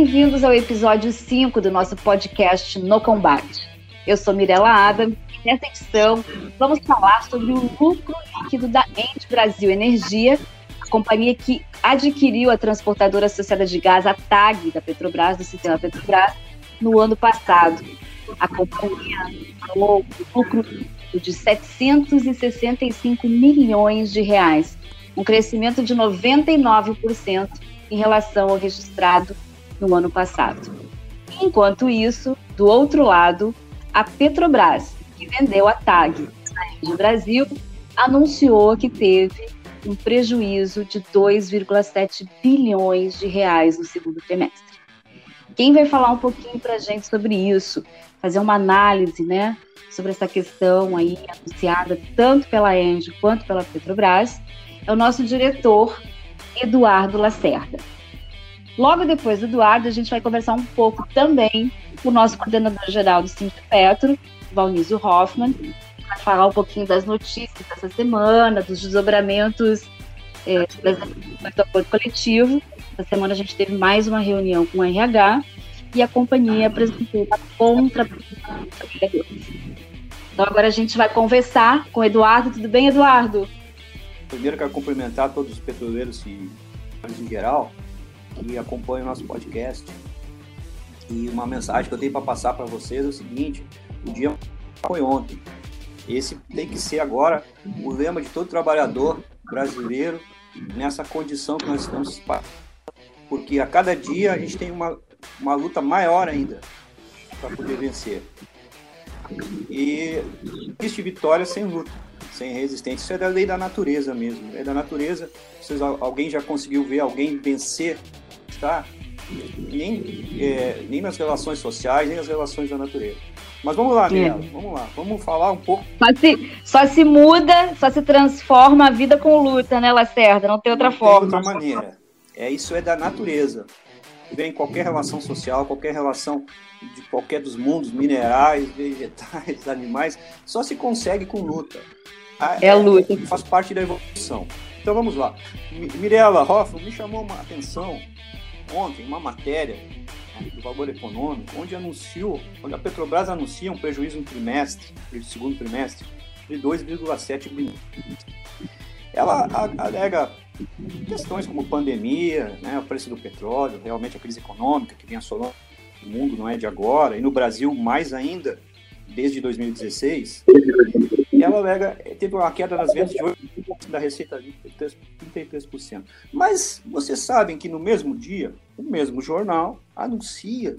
Bem-vindos ao episódio 5 do nosso podcast No Combate. Eu sou Mirella Adam e nessa edição vamos falar sobre o lucro líquido da Ente Brasil Energia, a companhia que adquiriu a transportadora associada de gás, a TAG, da Petrobras, do sistema Petrobras, no ano passado. A companhia falou um lucro de 765 milhões de reais, um crescimento de 99% em relação ao registrado no ano passado. Enquanto isso, do outro lado, a Petrobras, que vendeu a TAG no Brasil, anunciou que teve um prejuízo de 2,7 bilhões de reais no segundo trimestre. Quem vai falar um pouquinho para a gente sobre isso, fazer uma análise, né, sobre essa questão aí anunciada tanto pela Engie quanto pela Petrobras, é o nosso diretor Eduardo Lacerda. Logo depois do Eduardo, a gente vai conversar um pouco também com o nosso coordenador-geral do Sindicato Petro, Valnísio Hoffman, que vai falar um pouquinho das notícias dessa semana, dos desdobramentos é, do acordo coletivo. Essa semana a gente teve mais uma reunião com o RH e a companhia apresentou uma contra Então agora a gente vai conversar com o Eduardo. Tudo bem, Eduardo? Primeiro quero cumprimentar todos os petroleiros e em geral que acompanham o nosso podcast. E uma mensagem que eu tenho para passar para vocês é o seguinte: o dia foi ontem. Esse tem que ser agora o lema de todo trabalhador brasileiro nessa condição que nós estamos porque a cada dia a gente tem uma, uma luta maior ainda para poder vencer. E existe vitória sem luta, sem resistência. Isso é da lei da natureza mesmo. É da natureza. Vocês, alguém já conseguiu ver alguém vencer tá? Nem, é, nem nas relações sociais, nem nas relações da natureza. Mas vamos lá, Mirella, é. vamos lá, vamos falar um pouco. Só se, só se muda, só se transforma a vida com luta, né, Lacerda? Não tem outra não forma. Tem outra maneira. É, isso é da natureza. Vem qualquer relação social, qualquer relação de qualquer dos mundos, minerais, vegetais, animais, só se consegue com luta. É, a luta. É, faz parte da evolução. Então vamos lá. Mirella Hoffman me chamou uma atenção ontem uma matéria né, do Valor Econômico, onde anunciou, onde a Petrobras anuncia um prejuízo no trimestre, no segundo trimestre, de 2,7 bilhões. Ela alega questões como pandemia, né, o preço do petróleo, realmente a crise econômica que vem assolando o mundo não é de agora, e no Brasil mais ainda, desde 2016. E ela alega, teve uma queda nas vendas de 8 da receita líquida, 33%. Mas vocês sabem que no mesmo dia, o mesmo jornal anuncia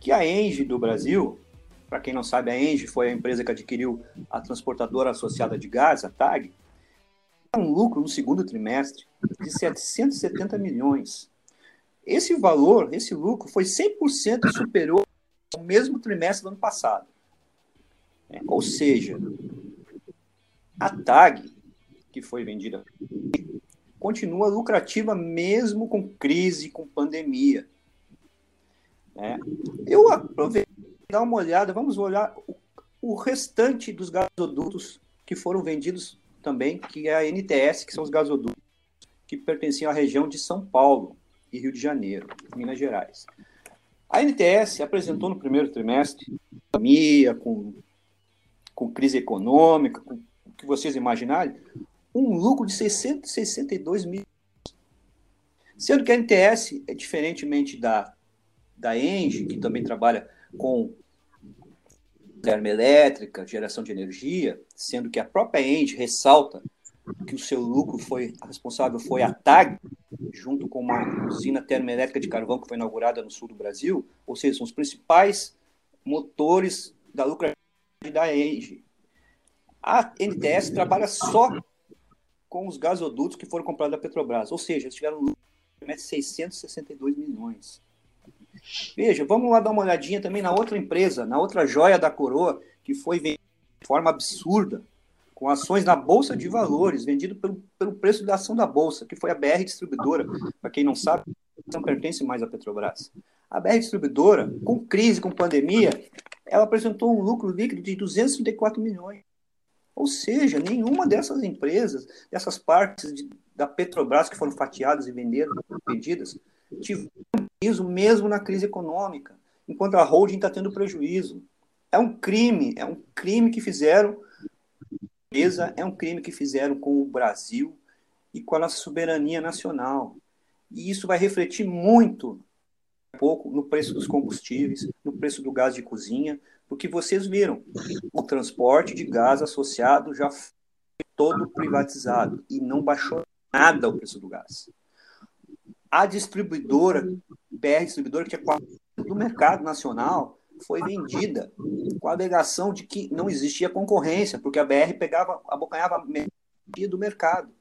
que a Engie do Brasil, para quem não sabe, a Engie foi a empresa que adquiriu a transportadora associada de gás, a TAG, um lucro no segundo trimestre de 770 milhões. Esse valor, esse lucro, foi 100% superior ao mesmo trimestre do ano passado. É, ou seja, a TAG que foi vendida continua lucrativa mesmo com crise, com pandemia. Né? Eu aproveito dar uma olhada, vamos olhar o, o restante dos gasodutos que foram vendidos também, que é a NTS, que são os gasodutos que pertenciam à região de São Paulo e Rio de Janeiro, Minas Gerais. A NTS apresentou no primeiro trimestre pandemia, com, com crise econômica, com o que vocês imaginarem, um lucro de 662 mil. Sendo que a NTS, é diferentemente da, da Engie, que também trabalha com termoelétrica, geração de energia, sendo que a própria Engie ressalta que o seu lucro foi responsável foi a TAG, junto com uma usina termoelétrica de carvão que foi inaugurada no sul do Brasil, ou seja, são os principais motores da lucratividade da Engie. A NTS trabalha só com os gasodutos que foram comprados da Petrobras. Ou seja, eles tiveram lucro de 662 milhões. Veja, vamos lá dar uma olhadinha também na outra empresa, na outra joia da coroa, que foi vendida de forma absurda, com ações na Bolsa de Valores, vendido pelo, pelo preço da ação da Bolsa, que foi a BR Distribuidora. Para quem não sabe, não pertence mais à Petrobras. A BR Distribuidora, com crise, com pandemia, ela apresentou um lucro líquido de 234 milhões. Ou seja, nenhuma dessas empresas, dessas partes de, da Petrobras que foram fatiadas e vendidas, vendidas tiveram prejuízo mesmo na crise econômica, enquanto a holding está tendo prejuízo. É um crime, é um crime que fizeram, é um crime que fizeram com o Brasil e com a nossa soberania nacional. E isso vai refletir muito pouco no preço dos combustíveis, no preço do gás de cozinha, porque vocês viram, o transporte de gás associado já foi todo privatizado e não baixou nada o preço do gás. A distribuidora, BR Distribuidora, que é do mercado nacional, foi vendida com a alegação de que não existia concorrência, porque a BR pegava, abocanhava a do mercado.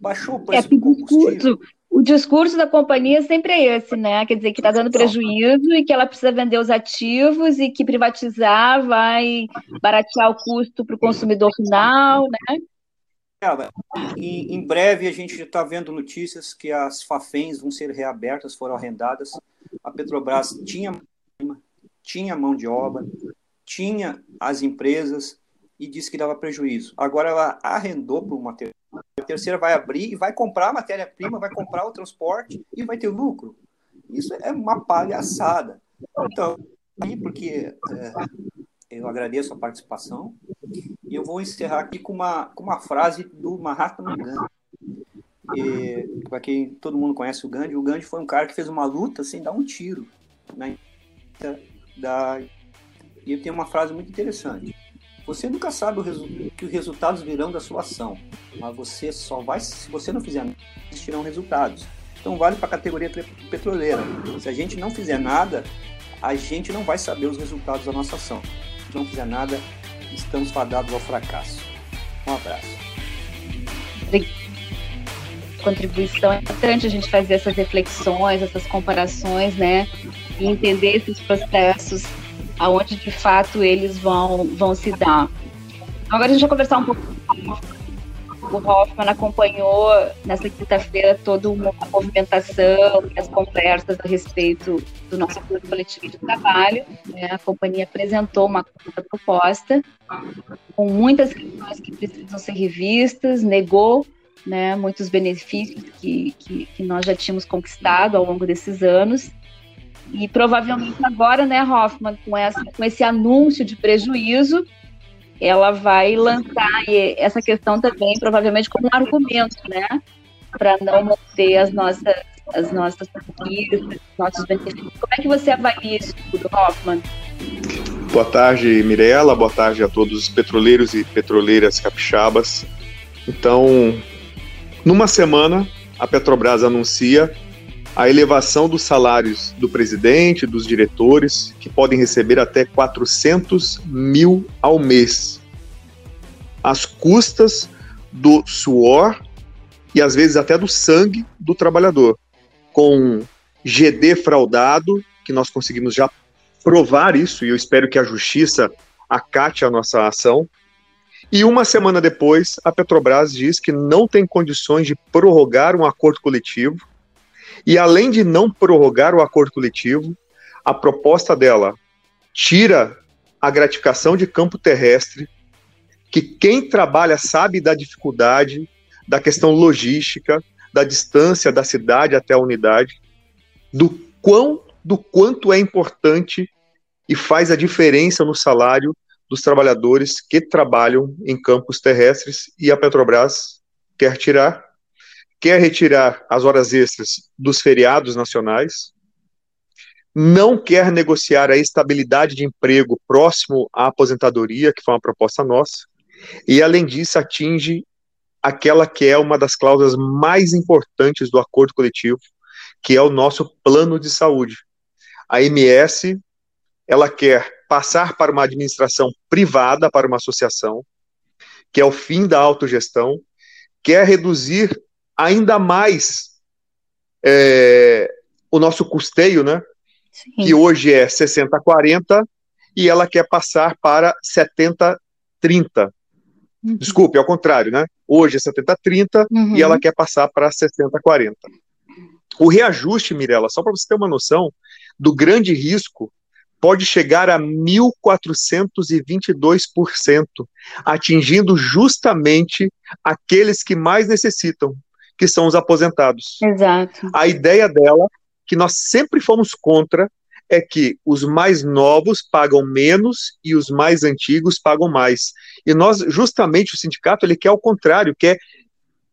Baixou o preço é, do combustível o discurso da companhia sempre é esse, né? Quer dizer, que está dando prejuízo e que ela precisa vender os ativos e que privatizar vai baratear o custo para o consumidor final, né? em, em breve a gente está vendo notícias que as Fafens vão ser reabertas, foram arrendadas. A Petrobras tinha, tinha mão de obra, tinha as empresas e disse que dava prejuízo. Agora ela arrendou para uma terceira terceira vai abrir e vai comprar a matéria-prima, vai comprar o transporte e vai ter lucro. Isso é uma palhaçada. Então, porque é, eu agradeço a participação e eu vou encerrar aqui com uma, com uma frase do Mahatma Gandhi. Para quem todo mundo conhece o Gandhi, o Gandhi foi um cara que fez uma luta sem dar um tiro. Né? Da, e eu tenho uma frase muito interessante. Você nunca sabe o que os resultados virão da sua ação, mas você só vai, se você não fizer nada, existirão resultados. Então vale para a categoria petroleira. Se a gente não fizer nada, a gente não vai saber os resultados da nossa ação. Se não fizer nada, estamos fadados ao fracasso. Um abraço. Contribuição é importante a gente fazer essas reflexões, essas comparações, né? E entender esses processos aonde de fato eles vão, vão se dar. Agora a gente vai conversar um pouco. O Hoffman acompanhou nessa quinta-feira toda uma movimentação e as conversas a respeito do nosso acordo coletivo de trabalho. Né? A companhia apresentou uma proposta com muitas questões que precisam ser revistas, negou né, muitos benefícios que, que, que nós já tínhamos conquistado ao longo desses anos e provavelmente agora, né, Hoffman, com, essa, com esse anúncio de prejuízo, ela vai lançar essa questão também, provavelmente, como um argumento, né? Para não manter as nossas, as nossas conquistas, nossos benefícios. Como é que você avalia isso tudo, Hoffman? Boa tarde, Mirella. Boa tarde a todos os petroleiros e petroleiras capixabas. Então, numa semana, a Petrobras anuncia a elevação dos salários do presidente, dos diretores, que podem receber até 400 mil ao mês, às custas do suor e às vezes até do sangue do trabalhador, com GD fraudado, que nós conseguimos já provar isso, e eu espero que a justiça acate a nossa ação. E uma semana depois, a Petrobras diz que não tem condições de prorrogar um acordo coletivo e além de não prorrogar o acordo coletivo, a proposta dela tira a gratificação de campo terrestre, que quem trabalha sabe da dificuldade, da questão logística, da distância da cidade até a unidade, do quão, do quanto é importante e faz a diferença no salário dos trabalhadores que trabalham em campos terrestres e a Petrobras quer tirar quer retirar as horas extras dos feriados nacionais, não quer negociar a estabilidade de emprego próximo à aposentadoria, que foi uma proposta nossa, e além disso atinge aquela que é uma das cláusulas mais importantes do acordo coletivo, que é o nosso plano de saúde. A MS, ela quer passar para uma administração privada, para uma associação, que é o fim da autogestão, quer reduzir ainda mais é, o nosso custeio, né? Sim. Que hoje é 60-40 e ela quer passar para 70-30. Uhum. Desculpe, ao contrário, né? Hoje é 70-30 uhum. e ela quer passar para 60-40. O reajuste, Mirella, só para você ter uma noção do grande risco pode chegar a 1.422%, atingindo justamente aqueles que mais necessitam, que são os aposentados. Exato. A ideia dela, que nós sempre fomos contra, é que os mais novos pagam menos e os mais antigos pagam mais. E nós, justamente, o sindicato, ele quer o contrário, quer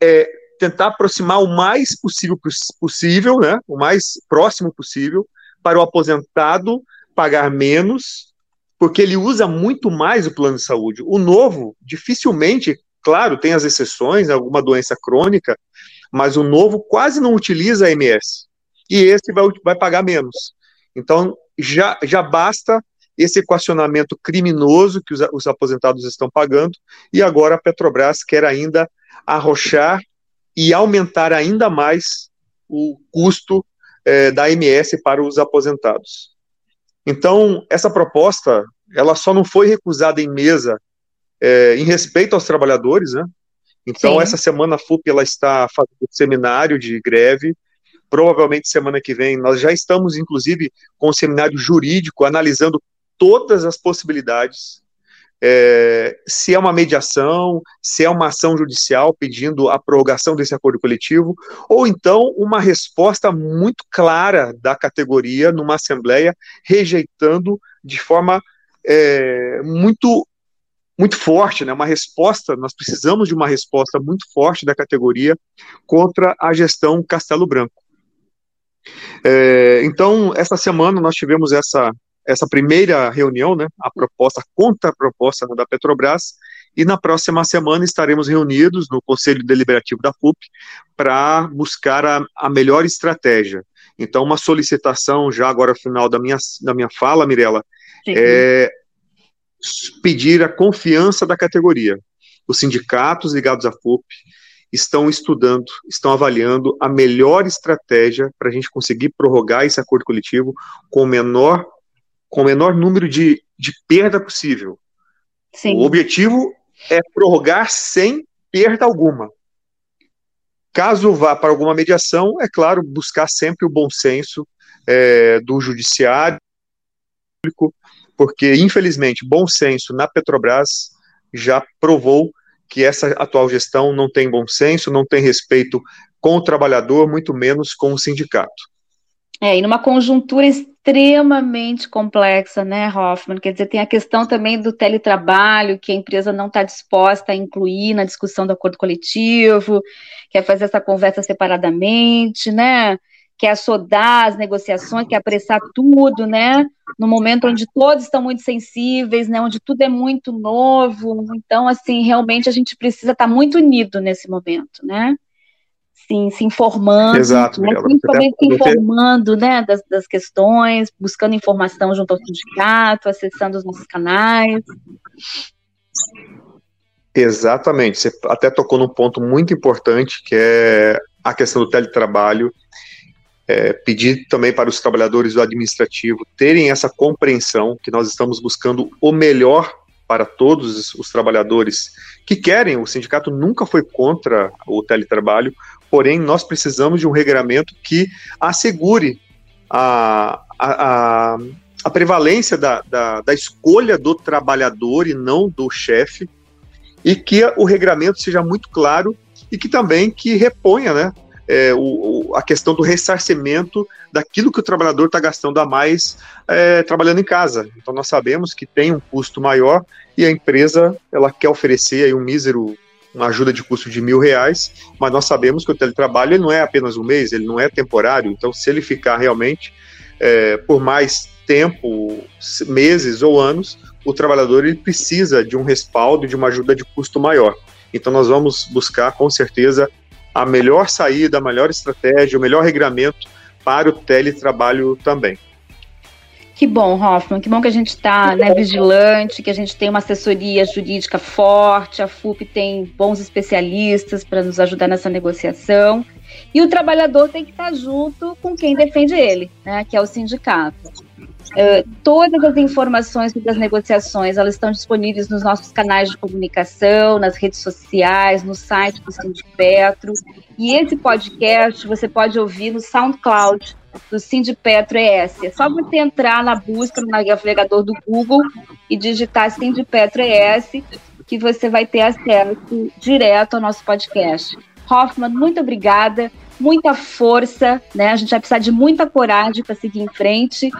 é, tentar aproximar o mais possível, possível, né, o mais próximo possível, para o aposentado pagar menos, porque ele usa muito mais o plano de saúde. O novo, dificilmente, claro, tem as exceções, alguma doença crônica, mas o novo quase não utiliza a MS. E esse vai, vai pagar menos. Então, já, já basta esse equacionamento criminoso que os, os aposentados estão pagando, e agora a Petrobras quer ainda arrochar e aumentar ainda mais o custo é, da MS para os aposentados. Então, essa proposta, ela só não foi recusada em mesa é, em respeito aos trabalhadores, né? Então, Sim. essa semana a FUP ela está fazendo um seminário de greve. Provavelmente semana que vem nós já estamos, inclusive, com um seminário jurídico analisando todas as possibilidades é, se é uma mediação, se é uma ação judicial pedindo a prorrogação desse acordo coletivo, ou então uma resposta muito clara da categoria numa assembleia rejeitando de forma é, muito muito forte, né? Uma resposta, nós precisamos de uma resposta muito forte da categoria contra a gestão Castelo Branco. É, então, essa semana nós tivemos essa essa primeira reunião, né, a proposta, a contra-proposta da Petrobras, e na próxima semana estaremos reunidos no Conselho Deliberativo da FUP para buscar a, a, melhor estratégia. Então, uma solicitação, já agora final da minha, da minha fala, Mirella, é pedir a confiança da categoria. Os sindicatos ligados à FUP estão estudando, estão avaliando a melhor estratégia para a gente conseguir prorrogar esse acordo coletivo com o menor com o menor número de, de perda possível. Sim. O objetivo é prorrogar sem perda alguma. Caso vá para alguma mediação, é claro, buscar sempre o bom senso é, do judiciário, porque, infelizmente, bom senso na Petrobras já provou que essa atual gestão não tem bom senso, não tem respeito com o trabalhador, muito menos com o sindicato. É, e numa conjuntura extremamente complexa, né, Hoffman? Quer dizer, tem a questão também do teletrabalho, que a empresa não está disposta a incluir na discussão do acordo coletivo, quer fazer essa conversa separadamente, né? Quer assodar as negociações, quer apressar tudo, né? No momento onde todos estão muito sensíveis, né? Onde tudo é muito novo. Então, assim, realmente a gente precisa estar muito unido nesse momento, né? sim, se informando, Exato, né, principalmente se informando né, das, das questões, buscando informação junto ao sindicato, acessando os nossos canais. Exatamente, você até tocou num ponto muito importante, que é a questão do teletrabalho, é, pedir também para os trabalhadores do administrativo terem essa compreensão que nós estamos buscando o melhor para todos os trabalhadores que querem. O sindicato nunca foi contra o teletrabalho, porém nós precisamos de um regramento que assegure a, a, a, a prevalência da, da, da escolha do trabalhador e não do chefe, e que o regramento seja muito claro e que também que reponha né, é, o, a questão do ressarcimento daquilo que o trabalhador está gastando a mais é, trabalhando em casa. Então nós sabemos que tem um custo maior e a empresa ela quer oferecer aí um mísero uma ajuda de custo de mil reais, mas nós sabemos que o teletrabalho não é apenas um mês, ele não é temporário, então se ele ficar realmente é, por mais tempo, meses ou anos, o trabalhador ele precisa de um respaldo, de uma ajuda de custo maior. Então nós vamos buscar com certeza a melhor saída, a melhor estratégia, o melhor regramento para o teletrabalho também. Que bom, Hoffman, que bom que a gente está né, vigilante, que a gente tem uma assessoria jurídica forte, a FUP tem bons especialistas para nos ajudar nessa negociação. E o trabalhador tem que estar junto com quem defende ele, né, que é o sindicato. Uh, todas as informações sobre as negociações elas estão disponíveis nos nossos canais de comunicação, nas redes sociais, no site do Sindipetro. E esse podcast você pode ouvir no SoundCloud do Sindipetro ES. É só você entrar na busca no navegador do Google e digitar Sindipetro ES que você vai ter acesso direto ao nosso podcast. Hoffman, muito obrigada, muita força, né? A gente vai precisar de muita coragem para seguir em frente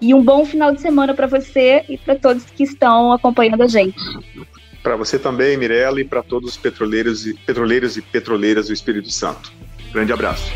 e um bom final de semana para você e para todos que estão acompanhando a gente. Para você também, Mirella, e para todos os petroleiros e petroleiros e petroleiras do Espírito Santo. Grande abraço.